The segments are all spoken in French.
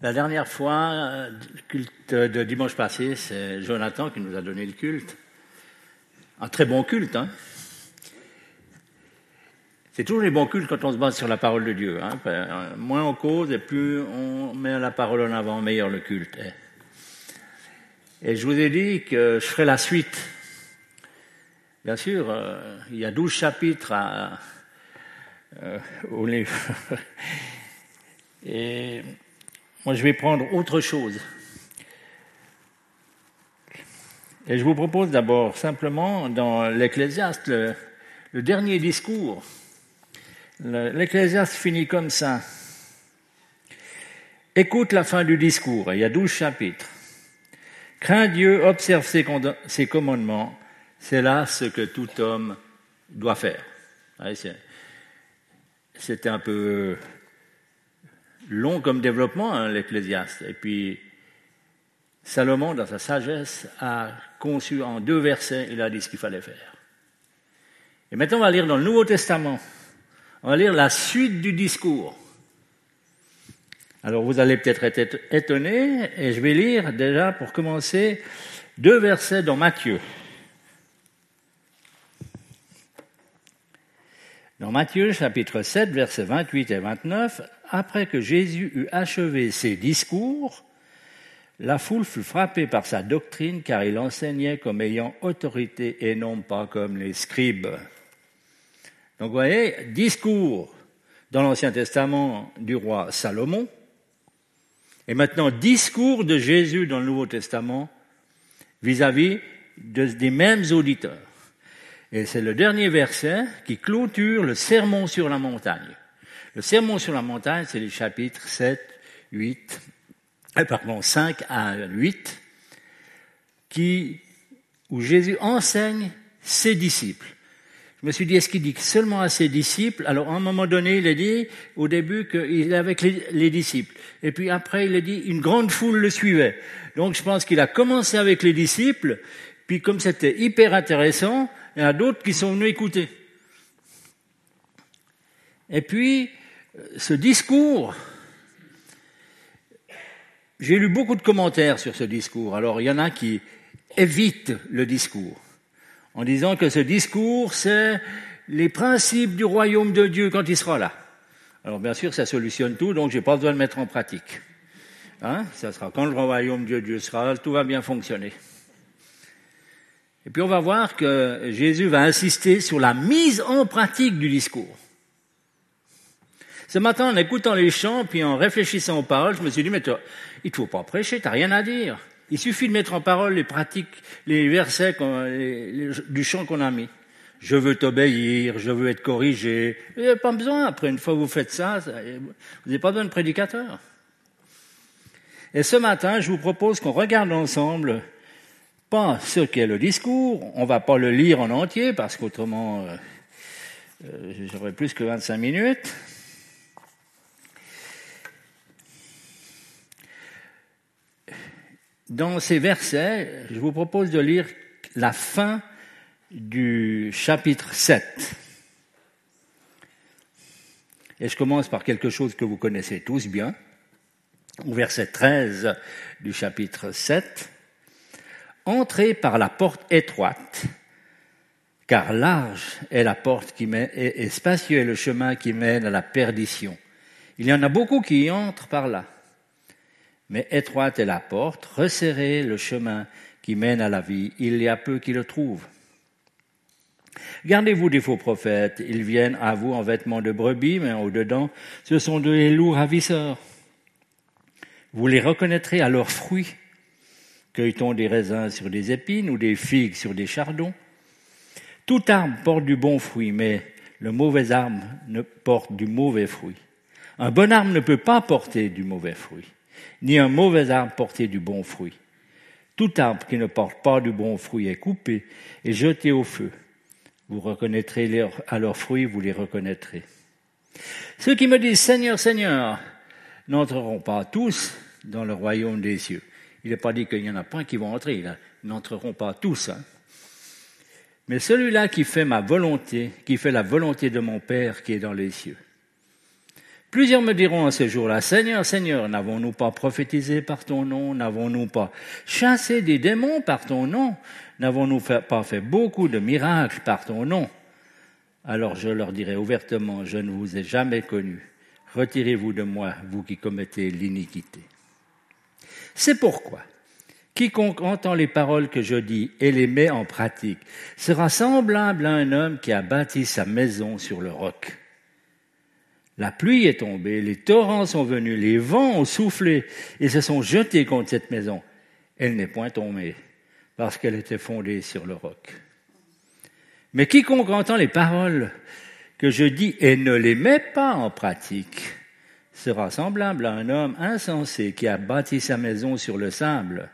La dernière fois, euh, le culte de dimanche passé, c'est Jonathan qui nous a donné le culte. Un très bon culte, hein. C'est toujours les bons cultes quand on se base sur la parole de Dieu. Hein. Euh, moins on cause et plus on met la parole en avant, meilleur le culte. Et je vous ai dit que je ferai la suite. Bien sûr, euh, il y a douze chapitres au livre. Et je vais prendre autre chose. Et je vous propose d'abord simplement dans l'Ecclésiaste, le, dernier discours. L'Ecclésiaste finit comme ça. Écoute la fin du discours, il y a douze chapitres. Crains Dieu, observe ses commandements, c'est là ce que tout homme doit faire. C'était un peu long comme développement, hein, l'Ecclésiaste. Et puis, Salomon, dans sa sagesse, a conçu en deux versets, il a dit ce qu'il fallait faire. Et maintenant, on va lire dans le Nouveau Testament. On va lire la suite du discours. Alors, vous allez peut-être être étonnés, et je vais lire déjà, pour commencer, deux versets dans Matthieu. Dans Matthieu chapitre 7, versets 28 et 29, après que Jésus eut achevé ses discours, la foule fut frappée par sa doctrine car il enseignait comme ayant autorité et non pas comme les scribes. Donc vous voyez, discours dans l'Ancien Testament du roi Salomon, et maintenant discours de Jésus dans le Nouveau Testament vis-à-vis des mêmes auditeurs. Et c'est le dernier verset qui clôture le sermon sur la montagne. Le sermon sur la montagne, c'est les chapitres 7, 8, euh, pardon, 5 à 8, qui, où Jésus enseigne ses disciples. Je me suis dit, est-ce qu'il dit seulement à ses disciples? Alors, à un moment donné, il a dit, au début, qu'il est avec les, les, disciples. Et puis après, il a dit, une grande foule le suivait. Donc, je pense qu'il a commencé avec les disciples, puis comme c'était hyper intéressant, il y en a d'autres qui sont venus écouter. Et puis, ce discours, j'ai lu beaucoup de commentaires sur ce discours. Alors, il y en a qui évitent le discours en disant que ce discours, c'est les principes du royaume de Dieu quand il sera là. Alors, bien sûr, ça solutionne tout, donc j'ai pas besoin de mettre en pratique. Hein ça sera quand le royaume de Dieu sera, tout va bien fonctionner. Et puis on va voir que Jésus va insister sur la mise en pratique du discours. Ce matin, en écoutant les chants, puis en réfléchissant aux paroles, je me suis dit, mais toi, il ne faut pas prêcher, tu n'as rien à dire. Il suffit de mettre en parole les pratiques, les versets du chant qu'on a mis. Je veux t'obéir, je veux être corrigé. Vous n'avez pas besoin, après une fois que vous faites ça, vous n'avez pas besoin de prédicateur. Et ce matin, je vous propose qu'on regarde ensemble pas ce qu'est le discours, on va pas le lire en entier parce qu'autrement euh, euh, j'aurais plus que 25 minutes. Dans ces versets, je vous propose de lire la fin du chapitre 7. Et je commence par quelque chose que vous connaissez tous bien, au verset 13 du chapitre 7. Entrez par la porte étroite, car large est la porte qui mène, et, spacieux est le chemin qui mène à la perdition. Il y en a beaucoup qui y entrent par là. Mais étroite est la porte, resserrez le chemin qui mène à la vie. Il y a peu qui le trouvent. Gardez-vous des faux prophètes. Ils viennent à vous en vêtements de brebis, mais au-dedans, ce sont des loups ravisseurs. Vous les reconnaîtrez à leurs fruits. Cueille-t-on des raisins sur des épines ou des figues sur des chardons? Tout arbre porte du bon fruit, mais le mauvais arbre ne porte du mauvais fruit. Un bon arbre ne peut pas porter du mauvais fruit, ni un mauvais arbre porter du bon fruit. Tout arbre qui ne porte pas du bon fruit est coupé et jeté au feu. Vous reconnaîtrez à leurs fruits, vous les reconnaîtrez. Ceux qui me disent Seigneur, Seigneur, n'entreront pas tous dans le royaume des cieux. Il n'est pas dit qu'il n'y en a pas qui vont entrer, ils n'entreront pas tous. Hein. Mais celui-là qui fait ma volonté, qui fait la volonté de mon Père qui est dans les cieux. Plusieurs me diront à ce jour-là, Seigneur, Seigneur, n'avons-nous pas prophétisé par ton nom? N'avons-nous pas chassé des démons par ton nom? N'avons-nous pas fait beaucoup de miracles par ton nom? Alors je leur dirai ouvertement, je ne vous ai jamais connu. Retirez-vous de moi, vous qui commettez l'iniquité. C'est pourquoi quiconque entend les paroles que je dis et les met en pratique sera semblable à un homme qui a bâti sa maison sur le roc. La pluie est tombée, les torrents sont venus, les vents ont soufflé et se sont jetés contre cette maison. Elle n'est point tombée parce qu'elle était fondée sur le roc. Mais quiconque entend les paroles que je dis et ne les met pas en pratique sera semblable à un homme insensé qui a bâti sa maison sur le sable.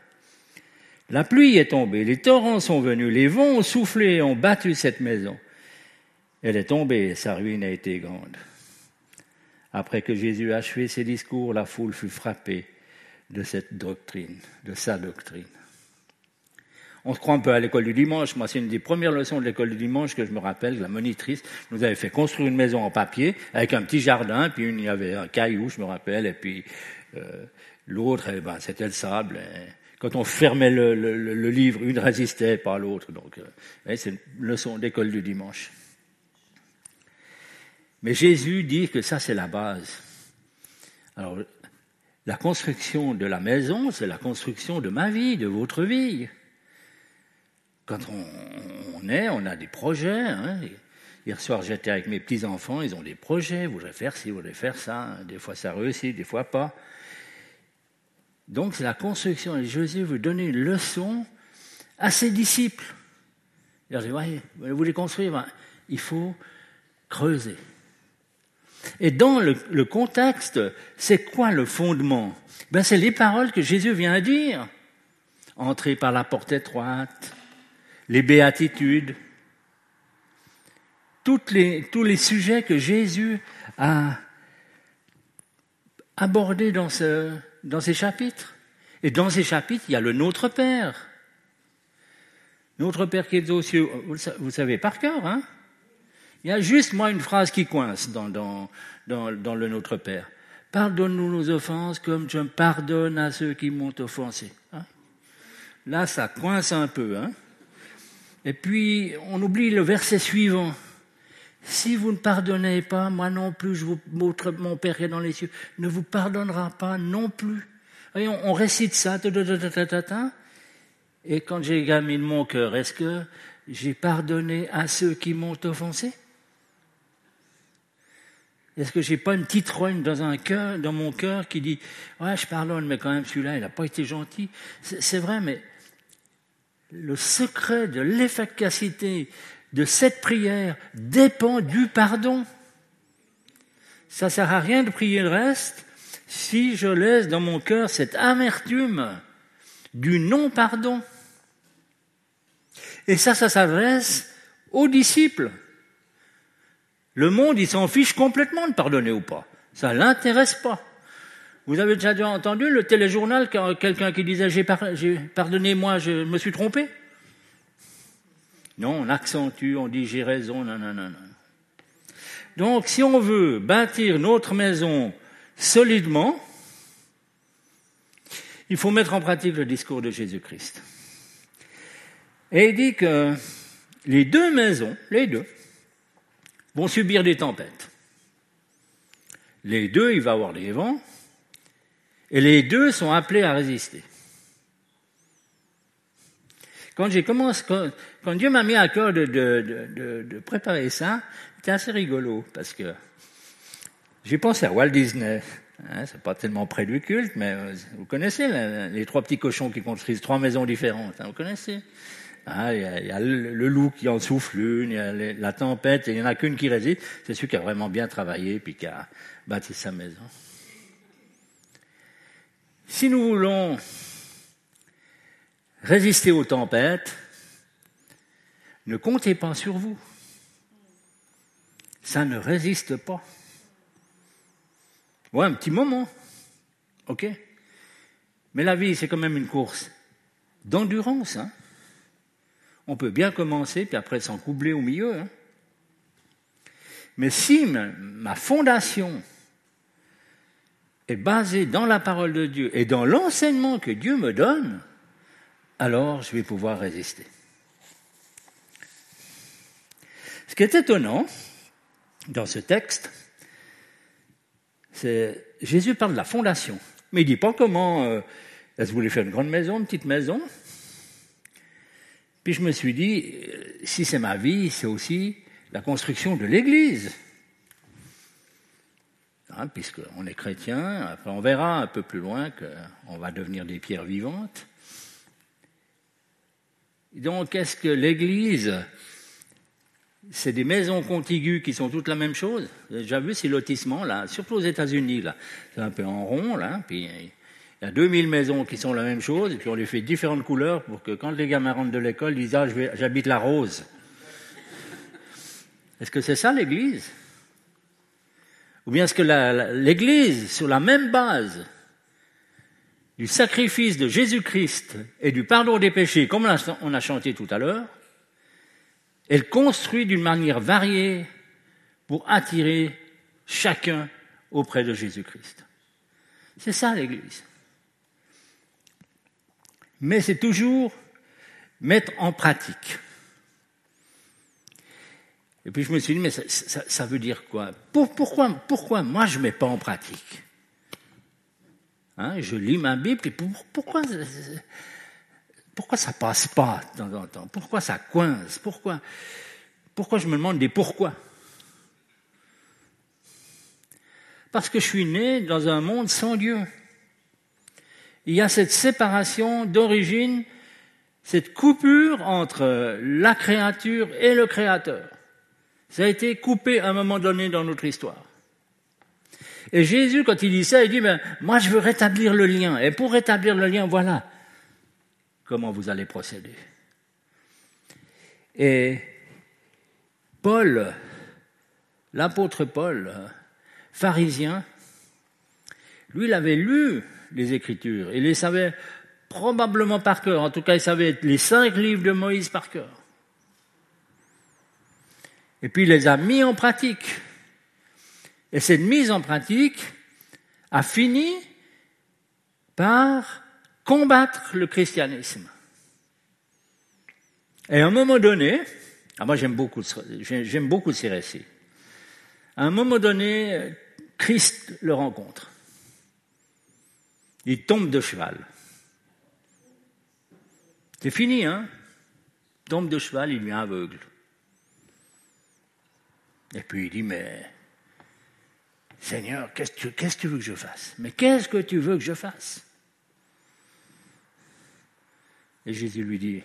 La pluie est tombée, les torrents sont venus, les vents ont soufflé et ont battu cette maison. Elle est tombée sa ruine a été grande. Après que Jésus achevé ses discours, la foule fut frappée de cette doctrine, de sa doctrine. On se croit un peu à l'école du dimanche. Moi, c'est une des premières leçons de l'école du dimanche que je me rappelle. La monitrice nous avait fait construire une maison en papier avec un petit jardin, puis il y avait un caillou, je me rappelle, et puis euh, l'autre, eh ben, c'était le sable. quand on fermait le, livre, une résistait pas à l'autre. Donc, euh, c'est une leçon d'école du dimanche. Mais Jésus dit que ça, c'est la base. Alors, la construction de la maison, c'est la construction de ma vie, de votre vie. Quand on, est, on a des projets. Hein. Hier soir, j'étais avec mes petits-enfants, ils ont des projets, ils voudraient faire ci, ils voudraient faire ça. Des fois, ça réussit, des fois pas. Donc, c'est la construction. Et Jésus veut donner une leçon à ses disciples. Il dit, voyez, vous voulez construire, ben, il faut creuser. Et dans le, contexte, c'est quoi le fondement? Ben, C'est les paroles que Jésus vient dire. Entrer par la porte étroite, les béatitudes, tous les sujets que Jésus a abordés dans, dans ces chapitres. Et dans ces chapitres, il y a le Notre Père. Notre Père qui est aux cieux, vous savez par cœur, hein? Il y a juste, moi, une phrase qui coince dans, le Notre Père. Pardonne-nous nos offenses comme je pardonne à ceux qui m'ont offensé. Hein? Là, ça coince un peu. Hein Et puis, on oublie le verset suivant. Si vous ne pardonnez pas, moi non plus, je vous, mon Père qui est dans les cieux ne vous pardonnera pas non plus. Et on, on récite ça, et quand j'ai examiné mon cœur, est-ce que j'ai pardonné à ceux qui m'ont offensé? Est-ce que j'ai pas une petite rogne dans un cœur, dans mon cœur qui dit ouais je pardonne mais quand même celui-là il n'a pas été gentil. C'est vrai mais le secret de l'efficacité de cette prière dépend du pardon. Ça sert à rien de prier le reste si je laisse dans mon cœur cette amertume du non-pardon. Et ça, ça s'adresse aux disciples. Le monde, il s'en fiche complètement de pardonner ou pas. Ça l'intéresse pas. Vous avez déjà entendu le téléjournal, quelqu'un qui disait j'ai pardonné, moi, je me suis trompé? Non, on accentue, on dit j'ai raison, non, non, non, non. Donc, si on veut bâtir notre maison solidement, il faut mettre en pratique le discours de Jésus-Christ. Et il dit que les deux maisons, les deux, vont subir des tempêtes. Les deux, il va avoir des vents, et les deux sont appelés à résister. Quand commencé, quand, Dieu m'a mis à cœur de, de, préparer ça, c'était assez rigolo parce que j'ai pensé à Walt Disney. Hein, c'est pas tellement près du culte, mais euh, vous connaissez les trois petits cochons qui construisent trois maisons différentes. Hein, vous connaissez Hein, il, y a, le, loup qui en souffle une, il y a la tempête, il n'y en a qu'une qui résiste. C'est celui qui a vraiment bien travaillé puis qui a bâti sa maison. Si nous voulons résister aux tempêtes, ne comptez pas sur vous. Ça ne résiste pas. Ouais, un petit moment. OK Mais la vie, c'est quand même une course d'endurance. Hein on peut bien commencer, puis après s'en coubler au milieu. Hein. Mais si ma, fondation est basé dans la parole de Dieu et dans l'enseignement que Dieu me donne, alors je vais pouvoir résister. Ce qui est étonnant dans ce texte, c'est Jésus parle de la fondation, mais il dit pas comment est-ce que vous voulez faire une grande maison, une petite maison. Puis je me suis dit, euh, si c'est ma vie, c'est aussi la construction de l'Église. Hein, puisqu'on est chrétien, après on verra un peu plus loin qu'on va devenir des pierres vivantes. Donc, est-ce que l'Église, c'est des maisons contiguës qui sont toutes la même chose? J'ai déjà vu ces lotissements, là, surtout aux États-Unis, là. C'est un peu en rond, là, puis il y a 2000 maisons qui sont la même chose, et puis on les fait différentes couleurs pour que quand les gamins rentrent de l'école, ils disent Ah, j'habite la rose. Est-ce que c'est ça l'Église? Ou bien est-ce que l'Église, sur la même base, du sacrifice de Jésus-Christ et du pardon des péchés, comme on a chanté tout à l'heure, elle construit d'une manière variée pour attirer chacun auprès de Jésus-Christ? C'est ça l'Église. Mais c'est toujours mettre en pratique. Et puis je me suis dit, mais ça, veut dire quoi? Pourquoi, pourquoi moi je ne mets pas en pratique? Hein, je lis ma Bible et pourquoi, pourquoi ça passe pas de temps en temps? Pourquoi ça coince? Pourquoi, pourquoi je me demande des pourquoi? Parce que je suis né dans un monde sans Dieu. Il y a cette séparation d'origine, cette coupure entre la créature et le créateur. Ça a été coupé à un moment donné dans notre histoire. Et Jésus, quand il dit ça, il dit, mais moi je veux rétablir le lien. Et pour rétablir le lien, voilà comment vous allez procéder. Et Paul, l'apôtre Paul, pharisien, lui, il avait lu les Écritures. Il les savait probablement par cœur. En tout cas, il savait les cinq livres de Moïse par cœur. Et puis il les a mis en pratique. Et cette mise en pratique a fini par combattre le christianisme. Et à un moment donné, ah moi j'aime beaucoup, j'aime beaucoup ces récits. À un moment donné, Christ le rencontre. Il tombe de cheval. C'est fini, hein? Tombe de cheval, il est aveugle. Et puis il dit, mais Seigneur, qu'est-ce que, tu veux que je fasse? Mais qu'est-ce que tu veux que je fasse? Et Jésus lui dit,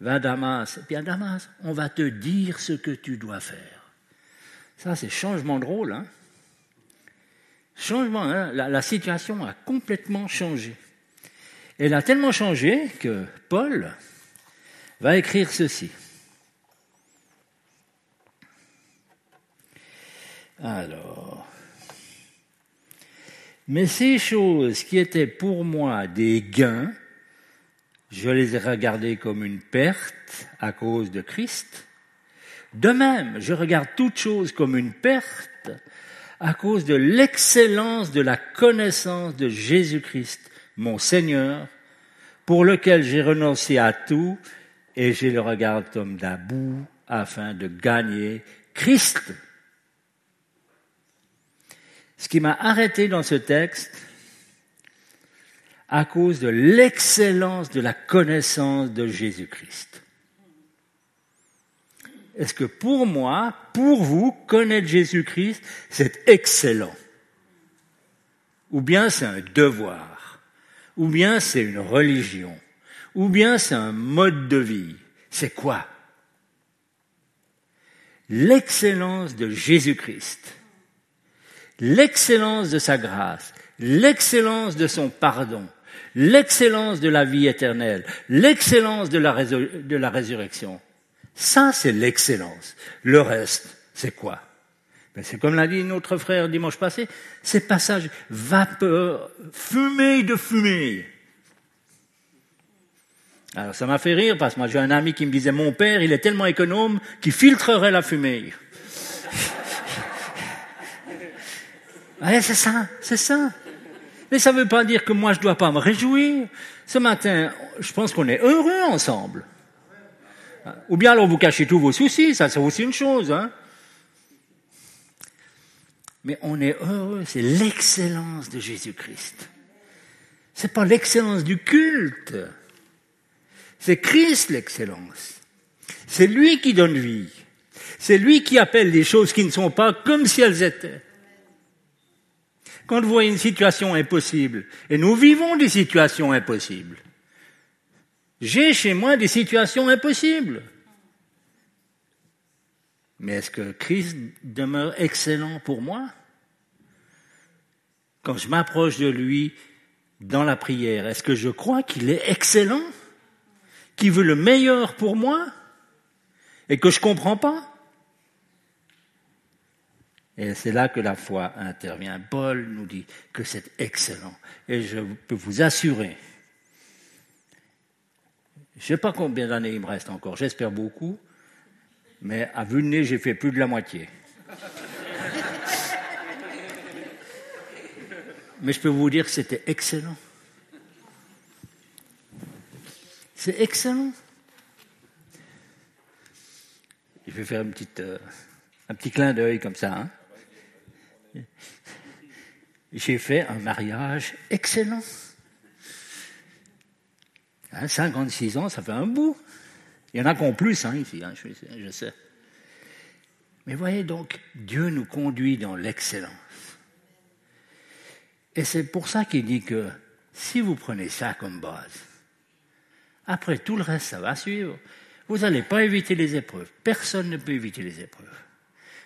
va Damas. Et à Damas, on va te dire ce que tu dois faire. Ça, c'est changement de rôle. Hein? Changement, hein la, la situation a complètement changé. Elle a tellement changé que Paul va écrire ceci. Alors, mais ces choses qui étaient pour moi des gains, je les ai regardées comme une perte à cause de Christ. De même, je regarde toutes choses comme une perte à cause de l'excellence de la connaissance de Jésus-Christ, mon Seigneur, pour lequel j'ai renoncé à tout et je le regarde comme d'abou afin de gagner Christ ce qui m'a arrêté dans ce texte, à cause de l'excellence de la connaissance de Jésus-Christ. Est-ce que pour moi, pour vous, connaître Jésus-Christ, c'est excellent? Ou bien c'est un devoir? Ou bien c'est une religion? Ou bien c'est un mode de vie? C'est quoi? L'excellence de Jésus-Christ l'excellence de sa grâce, l'excellence de son pardon, l'excellence de la vie éternelle, l'excellence de, de la, résurrection. Ça, c'est l'excellence. Le reste, c'est quoi? Ben, C'est comme l'a dit notre frère dimanche passé, c'est passage vapeur, fumée de fumée. Alors ça m'a fait rire parce que moi j'ai un ami qui me disait mon père il est tellement économe qu'il filtrerait la fumée. Ouais, c'est ça, c'est ça. Mais ça ne veut pas dire que moi je ne dois pas me réjouir. Ce matin, je pense qu'on est heureux ensemble. Ou bien alors vous cachez tous vos soucis, ça c'est aussi une chose. Hein. Mais on est heureux, c'est l'excellence de Jésus-Christ. C'est pas l'excellence du culte. C'est Christ l'excellence. C'est lui qui donne vie. C'est lui qui appelle les choses qui ne sont pas comme si elles étaient. Quand vous voyez une situation impossible, et nous vivons des situations impossibles, j'ai chez moi des situations impossibles. Mais est-ce que Christ demeure excellent pour moi? Quand je m'approche de lui dans la prière, est-ce que je crois qu'il est excellent? Qu'il veut le meilleur pour moi? Et que je ne comprends pas? Et c'est là que la foi intervient. Paul nous dit que c'est excellent. Et je peux vous assurer, je ne sais pas combien d'années il me reste encore, j'espère beaucoup, mais à vue de nez, j'ai fait plus de la moitié. mais je peux vous dire que c'était excellent. C'est excellent. Je vais faire euh, un petit clin d'œil comme ça. Hein j'ai fait un mariage excellent. 56 hein, ans, ça fait un bout. Il y en a qui ont plus hein, ici, hein, je, sais. Mais voyez donc, Dieu nous conduit dans l'excellence. Et c'est pour ça qu'il dit que si vous prenez ça comme base, après tout le reste, ça va suivre. Vous n'allez pas éviter les épreuves. Personne ne peut éviter les épreuves.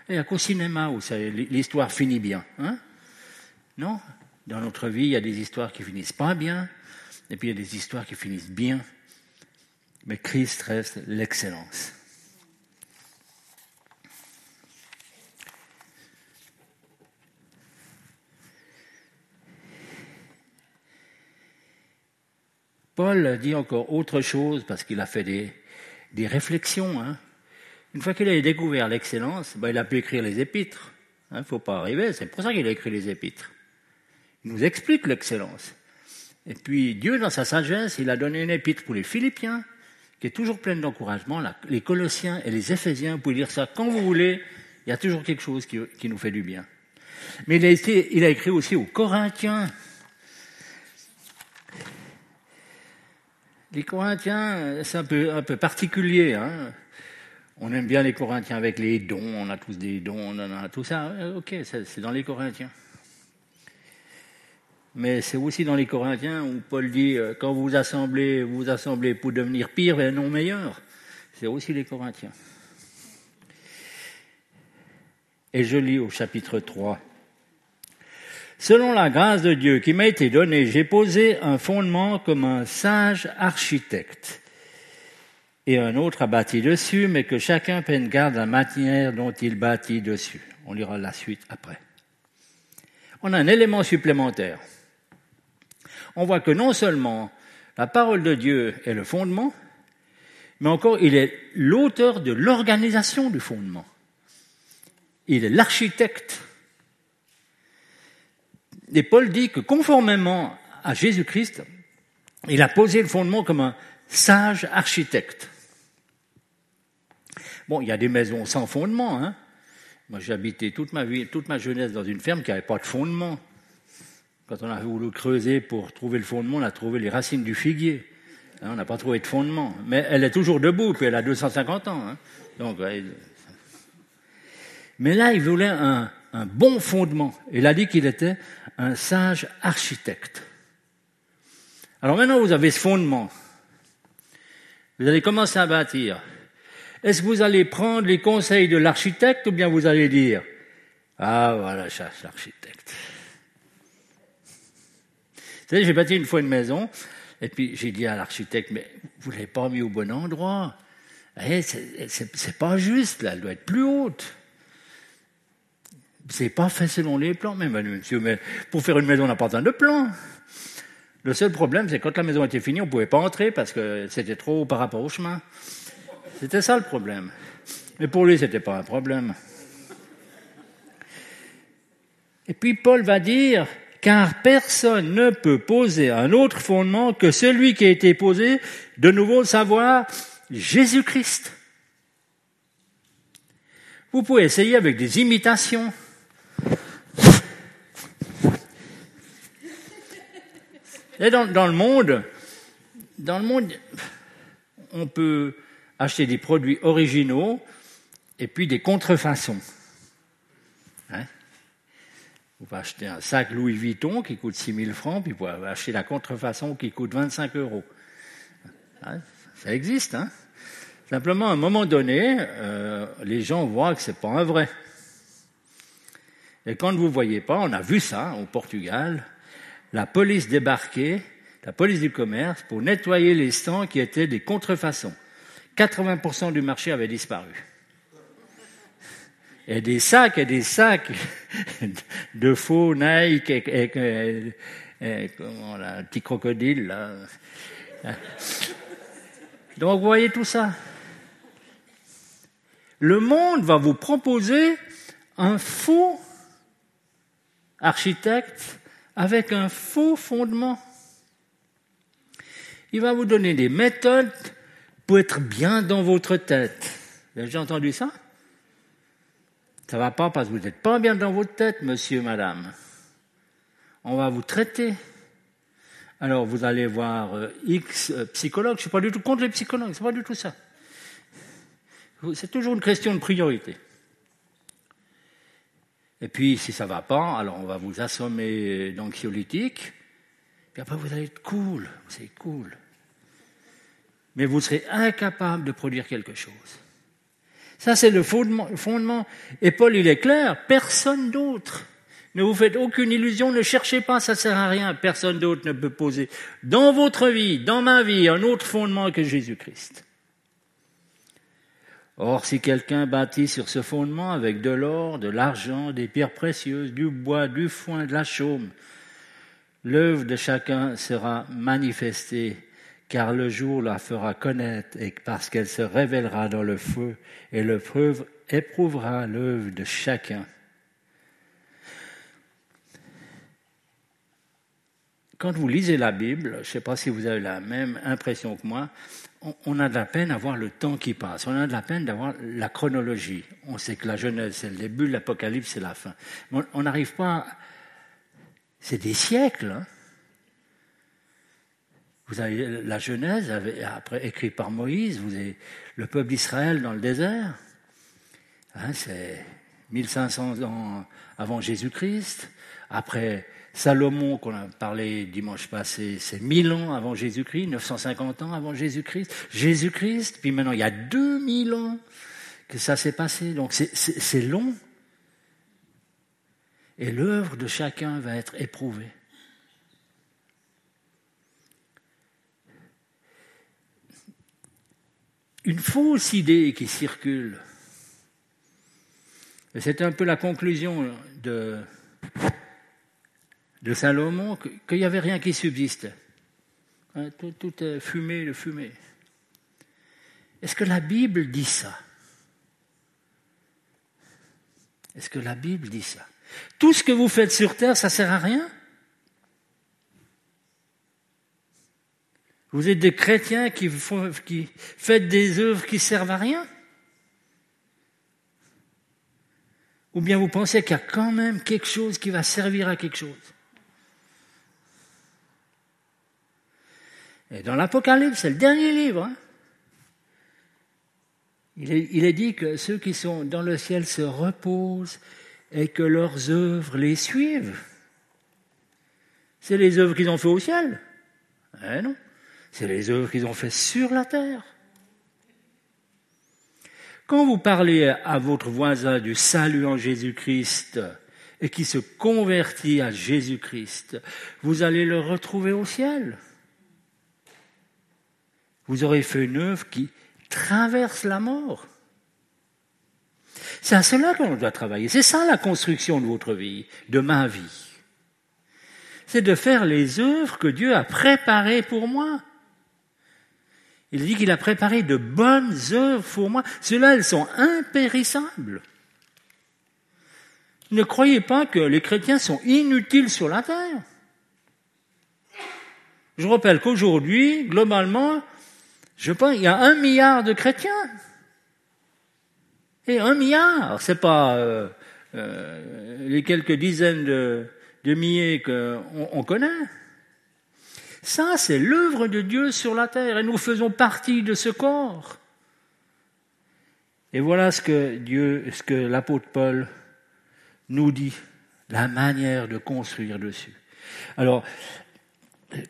Il n'y a qu'au cinéma où l'histoire finit bien. Non Dans notre vie, il y a des histoires qui finissent pas bien, et puis il y a des histoires qui finissent bien. Mais Christ reste l'excellence. Paul dit encore autre chose parce qu'il a fait des, réflexions. Hein. Une fois qu'il a découvert l'excellence, ben, il a pu écrire les épîtres. Il hein, ne faut pas arriver, c'est pour ça qu'il a écrit les épîtres. Il nous explique l'excellence. Et puis Dieu, dans sa sagesse, il a donné une épître pour les Philippiens, qui est toujours pleine d'encouragement. Les Colossiens et les Éphésiens, vous pouvez lire ça quand vous voulez, il y a toujours quelque chose qui, nous fait du bien. Mais il a, écrit aussi aux Corinthiens. Les Corinthiens, c'est un peu, un peu particulier. Hein on aime bien les Corinthiens avec les dons, on a tous des dons, on a tout ça. Ok, c'est dans les Corinthiens. Mais c'est aussi dans les Corinthiens où Paul dit euh, quand vous assemblez, vous assemblez pour devenir pire et non meilleur. C'est aussi les Corinthiens. Et je lis au chapitre 3. Selon la grâce de Dieu qui m'a été donnée, j'ai posé un fondement comme un sage architecte et un autre a bâti dessus, mais que chacun prenne garde la manière dont il bâtit dessus. On lira la suite après. On a un élément supplémentaire. On voit que non seulement la parole de Dieu est le fondement, mais encore il est l'auteur de l'organisation du fondement. Il est l'architecte. Et Paul dit que conformément à Jésus-Christ, il a posé le fondement comme un sage architecte. Bon, il y a des maisons sans fondement. Hein. Moi, j'ai habité toute ma vie, toute ma jeunesse dans une ferme qui n'avait pas de fondement. Quand on a voulu creuser pour trouver le fondement, on a trouvé les racines du figuier. Hein, on n'a pas trouvé de fondement. Mais elle est toujours debout, puis elle a 250 ans. Hein. Donc, Mais là, il voulait un, bon fondement. Il a dit qu'il était un sage architecte. Alors maintenant, vous avez ce fondement. Vous allez commencer à bâtir. Est-ce que vous allez prendre les conseils de l'architecte ou bien vous allez dire Ah, voilà, cherche l'architecte. J'ai bâti une fois une maison, et puis j'ai dit à l'architecte Mais vous ne l'avez pas mis au bon endroit. Eh, c'est pas juste, là, elle doit être plus haute. C'est pas fait selon les plans, mais monsieur, mais pour faire une maison, on n'a pas besoin de plan. Le seul problème, c'est quand la maison était finie, on ne pouvait pas entrer parce que c'était trop haut par rapport au chemin. C'était ça le problème. Mais pour lui, ce n'était pas un problème. Et puis Paul va dire car personne ne peut poser un autre fondement que celui qui a été posé, de nouveau savoir, Jésus-Christ. Vous pouvez essayer avec des imitations. Et dans, le monde, dans le monde, on peut acheter des produits originaux et puis des contrefaçons. Hein? Vous pouvez acheter un sac Louis Vuitton qui coûte 6 000 francs, puis vous pouvez acheter la contrefaçon qui coûte 25 euros. Hein? Ça existe, hein? Simplement, à un moment donné, euh, les gens voient que c'est pas un vrai. Et quand vous voyez pas, on a vu ça au Portugal, la police débarquait, la police du commerce, pour nettoyer les stands qui étaient des contrefaçons. 80% du marché avait disparu. Et des sacs et des sacs de faux Nike et, comment, là, un petit crocodile. Là. Donc vous voyez tout ça. Le monde va vous proposer un faux architecte avec un faux fondement. Il va vous donner des méthodes pour être bien dans votre tête. Vous avez entendu ça? Ça va pas parce que vous n'êtes pas bien dans votre tête, monsieur, madame. On va vous traiter. Alors vous allez voir euh, X euh, psychologue. Je suis pas du tout contre les psychologues. C'est pas du tout ça. C'est toujours une question de priorité. Et puis, si ça va pas, alors on va vous assommer d'anxiolytiques. Puis après, vous allez être cool. C'est cool mais vous serez incapable de produire quelque chose. Ça, c'est le fondement. Et Paul, il est clair, personne d'autre. Ne vous faites aucune illusion, ne cherchez pas, ça sert à rien. Personne d'autre ne peut poser dans votre vie, dans ma vie, un autre fondement que Jésus-Christ. Or, si quelqu'un bâtit sur ce fondement avec de l'or, de l'argent, des pierres précieuses, du bois, du foin, de la chaume, l'œuvre de chacun sera manifestée car le jour la fera connaître parce qu'elle se révélera dans le feu et le preuve éprouvera l'œuvre de chacun. Quand vous lisez la Bible, je ne sais pas si vous avez la même impression que moi, on a de la peine à voir le temps qui passe, on a de la peine d'avoir la chronologie. On sait que la Genèse, c'est le début, l'Apocalypse, c'est la fin. On n'arrive pas... C'est des siècles. Hein vous avez la Genèse, après écrit par Moïse, vous avez le peuple d'Israël dans le désert. Hein, c'est 1500 ans avant Jésus-Christ. Après Salomon, qu'on a parlé dimanche passé, c'est 1000 ans avant Jésus-Christ, 950 ans avant Jésus-Christ. Jésus-Christ, puis maintenant il y a 2000 ans que ça s'est passé. Donc c'est long. Et l'œuvre de chacun va être éprouvée. Une fausse idée qui circule. C'est un peu la conclusion de, de Salomon, qu'il n'y avait rien qui subsiste. Hein, tout, tout est fumé de fumée. Est-ce que la Bible dit ça? Est-ce que la Bible dit ça? Tout ce que vous faites sur terre, ça sert à rien? Vous êtes des chrétiens qui, faites des œuvres qui servent à rien? Ou bien vous pensez qu'il y a quand même quelque chose qui va servir à quelque chose? Et dans l'Apocalypse, c'est le dernier livre. Hein il, est, il est dit que ceux qui sont dans le ciel se reposent et que leurs œuvres les suivent. C'est les œuvres qu'ils ont fait au ciel. Eh non. C'est les œuvres qu'ils ont faites sur la terre. Quand vous parlez à votre voisin du salut en Jésus-Christ et qui se convertit à Jésus-Christ, vous allez le retrouver au ciel. Vous aurez fait une œuvre qui traverse la mort. C'est à cela qu'on doit travailler. C'est ça la construction de votre vie, de ma vie. C'est de faire les œuvres que Dieu a préparées pour moi. Il dit qu'il a préparé de bonnes œuvres pour moi. Ceux-là, elles sont impérissables. Ne croyez pas que les chrétiens sont inutiles sur la terre. Je rappelle qu'aujourd'hui, globalement, je pense, il y a un milliard de chrétiens. Et un milliard, c'est pas euh, euh, les quelques dizaines de, de milliers qu'on on connaît. Ça, c'est l'œuvre de Dieu sur la terre et nous faisons partie de ce corps. Et voilà ce que l'apôtre Paul nous dit, la manière de construire dessus. Alors,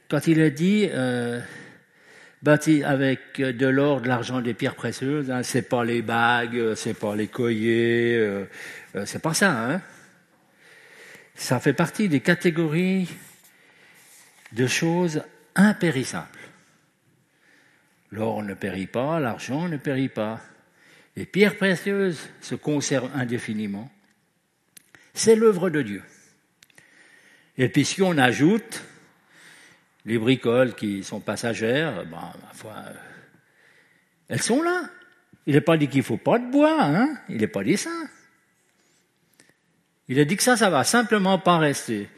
quand il a dit euh, bâti avec de l'or, de l'argent, des pierres précieuses, hein, c'est pas les bagues, c'est pas les colliers, euh, euh, c'est pas ça. Hein. Ça fait partie des catégories de choses impérissables. L'or ne périt pas, l'argent ne périt pas. Les pierres précieuses se conservent indéfiniment. C'est l'œuvre de Dieu. Et puis si on ajoute les bricoles qui sont passagères, ben, foi, elles sont là. Il n'est pas dit qu'il ne faut pas de bois, hein il n'est pas dit ça. Il a dit que ça, ça va simplement pas rester.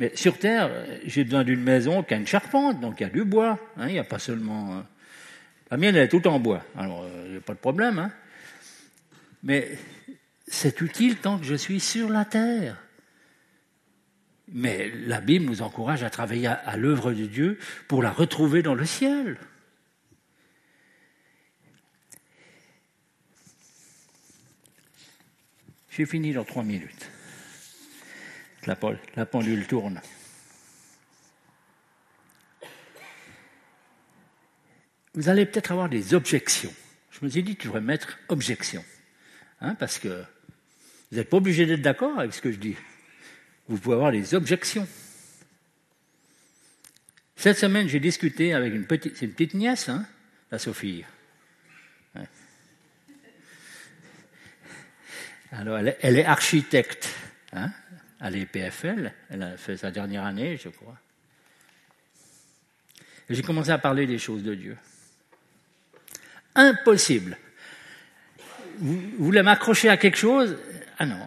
Mais sur Terre, j'ai besoin d'une maison qui a une charpente, donc il y a du bois. Hein, il n'y a pas seulement. Euh, la mienne, elle est toute en bois. Alors, euh, il n'y a pas de problème. Hein. Mais c'est utile tant que je suis sur la Terre. Mais la Bible nous encourage à travailler à, l'œuvre de Dieu pour la retrouver dans le ciel. J'ai fini dans trois minutes. La, pendule tourne. Vous allez peut-être avoir des objections. Je me suis dit, tu devrais mettre objection. Hein, parce que vous n'êtes pas obligé d'être d'accord avec ce que je dis vous pouvez avoir des objections. Cette semaine, j'ai discuté avec une petite, une petite nièce, hein, la Sophie. Alors, elle est, architecte hein, à l'EPFL. Elle a fait sa dernière année, je crois. J'ai commencé à parler des choses de Dieu. Impossible. Vous, voulez m'accrocher à quelque chose? Ah non,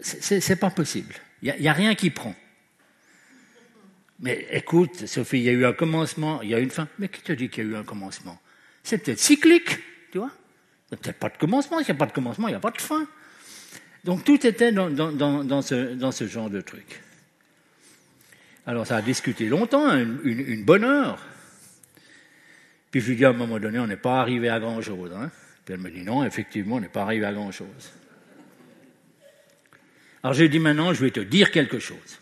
c'est pas possible. Il n'y a, rien qui prend. Mais écoute, Sophie, il y a eu un commencement, il y a eu une fin. Mais qui te dit qu'il y a eu un commencement? C'est peut-être cyclique, tu vois Il n'y a peut-être pas de commencement, s'il n'y a pas de commencement, il n'y a pas de fin. Donc tout était dans, ce, genre de truc. Alors ça a discuté longtemps, une, une, bonne heure. Puis je lui dis à un moment donné, on n'est pas arrivé à grand-chose. Hein. Puis elle me dit non, effectivement, on n'est pas arrivé à grand-chose. Alors j'ai dit maintenant, je vais te dire quelque chose.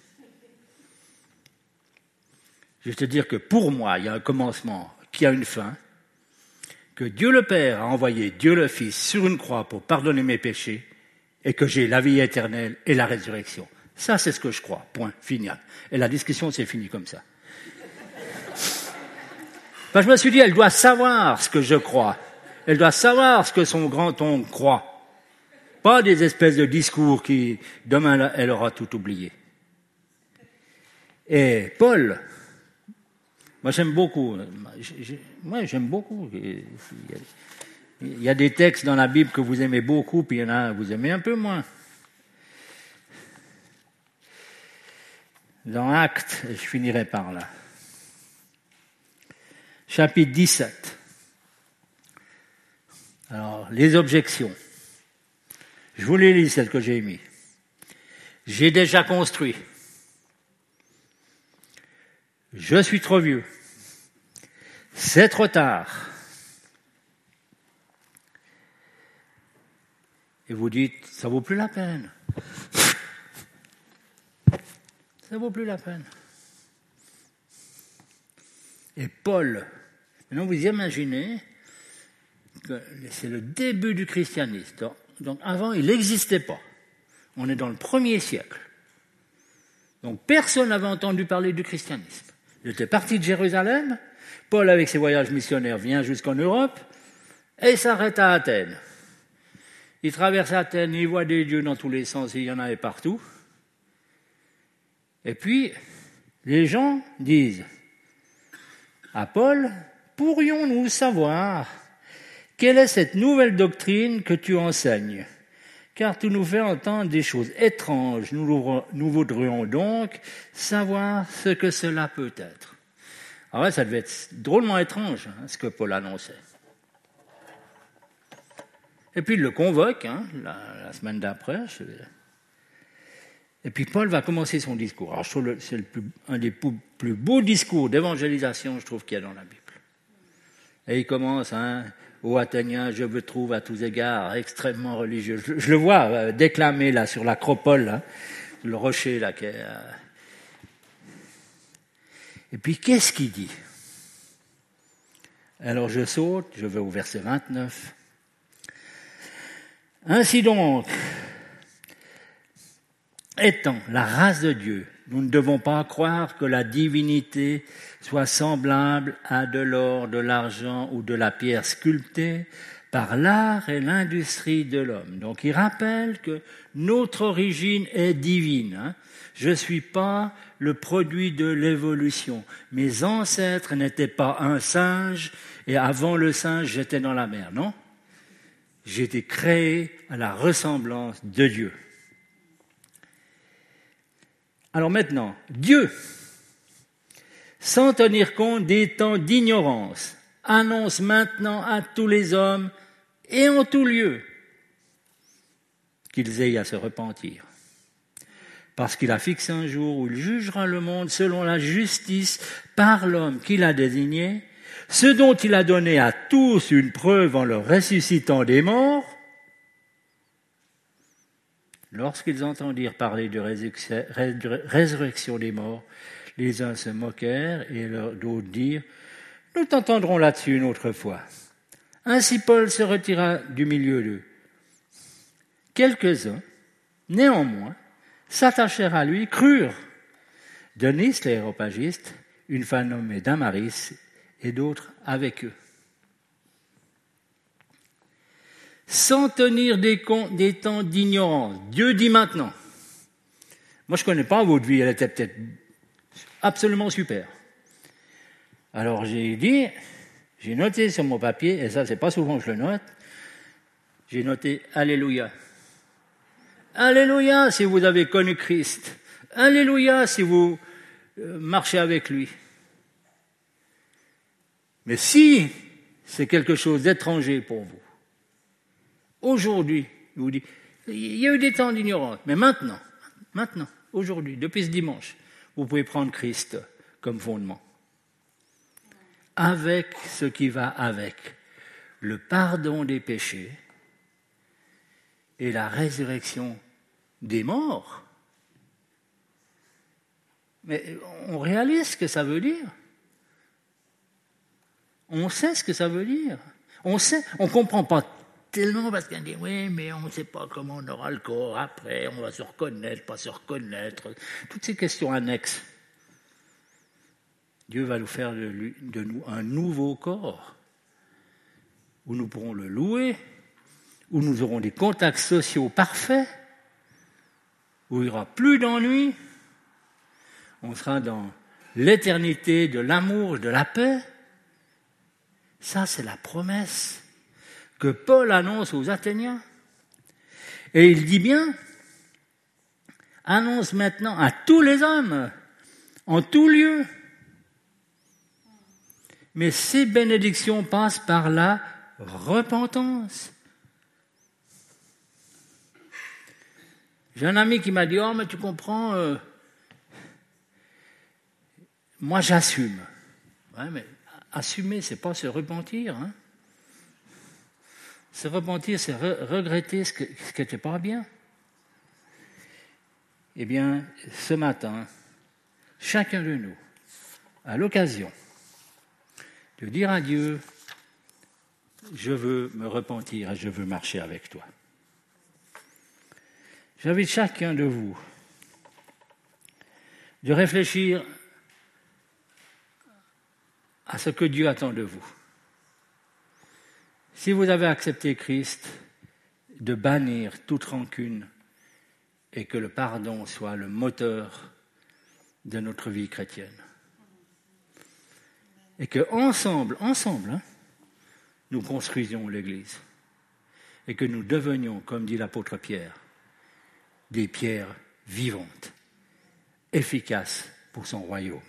Je vais te dire que pour moi, il y a un commencement qui a une fin, que Dieu le Père a envoyé Dieu le Fils sur une croix pour pardonner mes péchés, et que j'ai la vie éternelle et la résurrection. Ça, c'est ce que je crois. Point. Final. Et la discussion s'est finie comme ça. Ben, je me suis dit, elle doit savoir ce que je crois. Elle doit savoir ce que son grand-oncle croit. Pas des espèces de discours qui, demain, elle aura tout oublié. Et Paul, moi j'aime beaucoup, moi j'aime beaucoup. Il y a des textes dans la Bible que vous aimez beaucoup, puis il y en a vous aimez un peu moins. Dans Actes, je finirai par là. Chapitre 17. Alors, les objections. Je vous les lis, celles que j'ai mis. J'ai déjà construit. Je suis trop vieux. C'est trop tard. Et vous dites, ça vaut plus la peine. Ça vaut plus la peine. Et Paul, maintenant vous imaginez que c'est le début du christianisme. Donc avant, il n'existait pas. On est dans le premier siècle. Donc personne n'avait entendu parler du christianisme. Il était parti de Jérusalem, Paul avec ses voyages missionnaires vient jusqu'en Europe et s'arrête à Athènes. Il traverse Athènes, il voit des dieux dans tous les sens, il y en avait partout. Et puis, les gens disent à Paul, pourrions-nous savoir quelle est cette nouvelle doctrine que tu enseignes? Car tu nous fais entendre des choses étranges. Nous, voudrions donc savoir ce que cela peut être. Ah ouais, ça devait être drôlement étrange, hein, ce que Paul annonçait. Et puis il le convoque, hein, la, semaine d'après. Et puis Paul va commencer son discours. Alors je trouve c'est un des plus, beaux discours d'évangélisation, je trouve, qu'il y a dans la Bible. Et il commence, hein, ô Athéniens, je vous trouve à tous égards extrêmement religieux. Je, le vois euh, déclamer là sur l'acropole, le rocher là. Qui euh, Et puis qu'est-ce qu'il dit? Alors je saute, je vais au verset 29. Ainsi donc, étant la race de Dieu, nous ne devons pas croire que la divinité soit semblable à de l'or, de l'argent ou de la pierre sculptée par l'art et l'industrie de l'homme. Donc il rappelle que notre origine est divine. Hein. Je ne suis pas le produit de l'évolution. Mes ancêtres n'étaient pas un singe et avant le singe j'étais dans la mer, non? J'ai été créé à la ressemblance de Dieu. Alors maintenant, Dieu, sans tenir compte des temps d'ignorance, annonce maintenant à tous les hommes et en tout lieu qu'ils aient à se repentir. Parce qu'il a fixé un jour où il jugera le monde selon la justice par l'homme qu'il a désigné, ce dont il a donné à tous une preuve en leur ressuscitant des morts, Lorsqu'ils entendirent parler de résurrection des morts, les uns se moquèrent et d'autres dirent, nous t'entendrons là-dessus une autre fois. Ainsi Paul se retira du milieu d'eux. Quelques-uns, néanmoins, s'attachèrent à lui, crurent. Denis, l'aéropagiste, une femme nommée Damaris, et d'autres avec eux. sans tenir des, comptes, des temps d'ignorance. Dieu dit maintenant. Moi, je ne connais pas votre vie, elle était peut-être absolument super. Alors j'ai dit, j'ai noté sur mon papier, et ça c'est pas souvent que je le note, j'ai noté Alléluia. Alléluia si vous avez connu Christ. Alléluia si vous euh, marchez avec lui. Mais si c'est quelque chose d'étranger pour vous, Aujourd'hui, vous dis, il y a eu des temps d'ignorance, mais maintenant, maintenant, aujourd'hui, depuis ce dimanche, vous pouvez prendre Christ comme fondement. Avec ce qui va avec le pardon des péchés et la résurrection des morts. Mais on réalise ce que ça veut dire. On sait ce que ça veut dire. On sait, on ne comprend pas Tellement parce qu'on dit oui, mais on ne sait pas comment on aura le corps après, on va se reconnaître, pas se reconnaître, toutes ces questions annexes. Dieu va nous faire de, nous un nouveau corps où nous pourrons le louer, où nous aurons des contacts sociaux parfaits, où il n'y aura plus d'ennui, on sera dans l'éternité de l'amour, de la paix. Ça, c'est la promesse que Paul annonce aux Athéniens. Et il dit bien, annonce maintenant à tous les hommes, en tout lieu. Mais ces bénédictions passent par la repentance. J'ai un ami qui m'a dit, oh mais tu comprends, euh, moi j'assume. Assumer, c'est pas se repentir. Hein. Se repentir, c'est regretter ce, qui n'était pas bien. Eh bien, ce matin, chacun de nous a l'occasion de dire à Dieu, je veux me repentir et je veux marcher avec toi. J'invite chacun de vous de réfléchir à ce que Dieu attend de vous. Si vous avez accepté Christ, de bannir toute rancune et que le pardon soit le moteur de notre vie chrétienne. Et que ensemble, ensemble, hein, nous construisions l'Église. et que nous devenions, comme dit l'apôtre Pierre, des pierres vivantes, efficaces pour son royaume.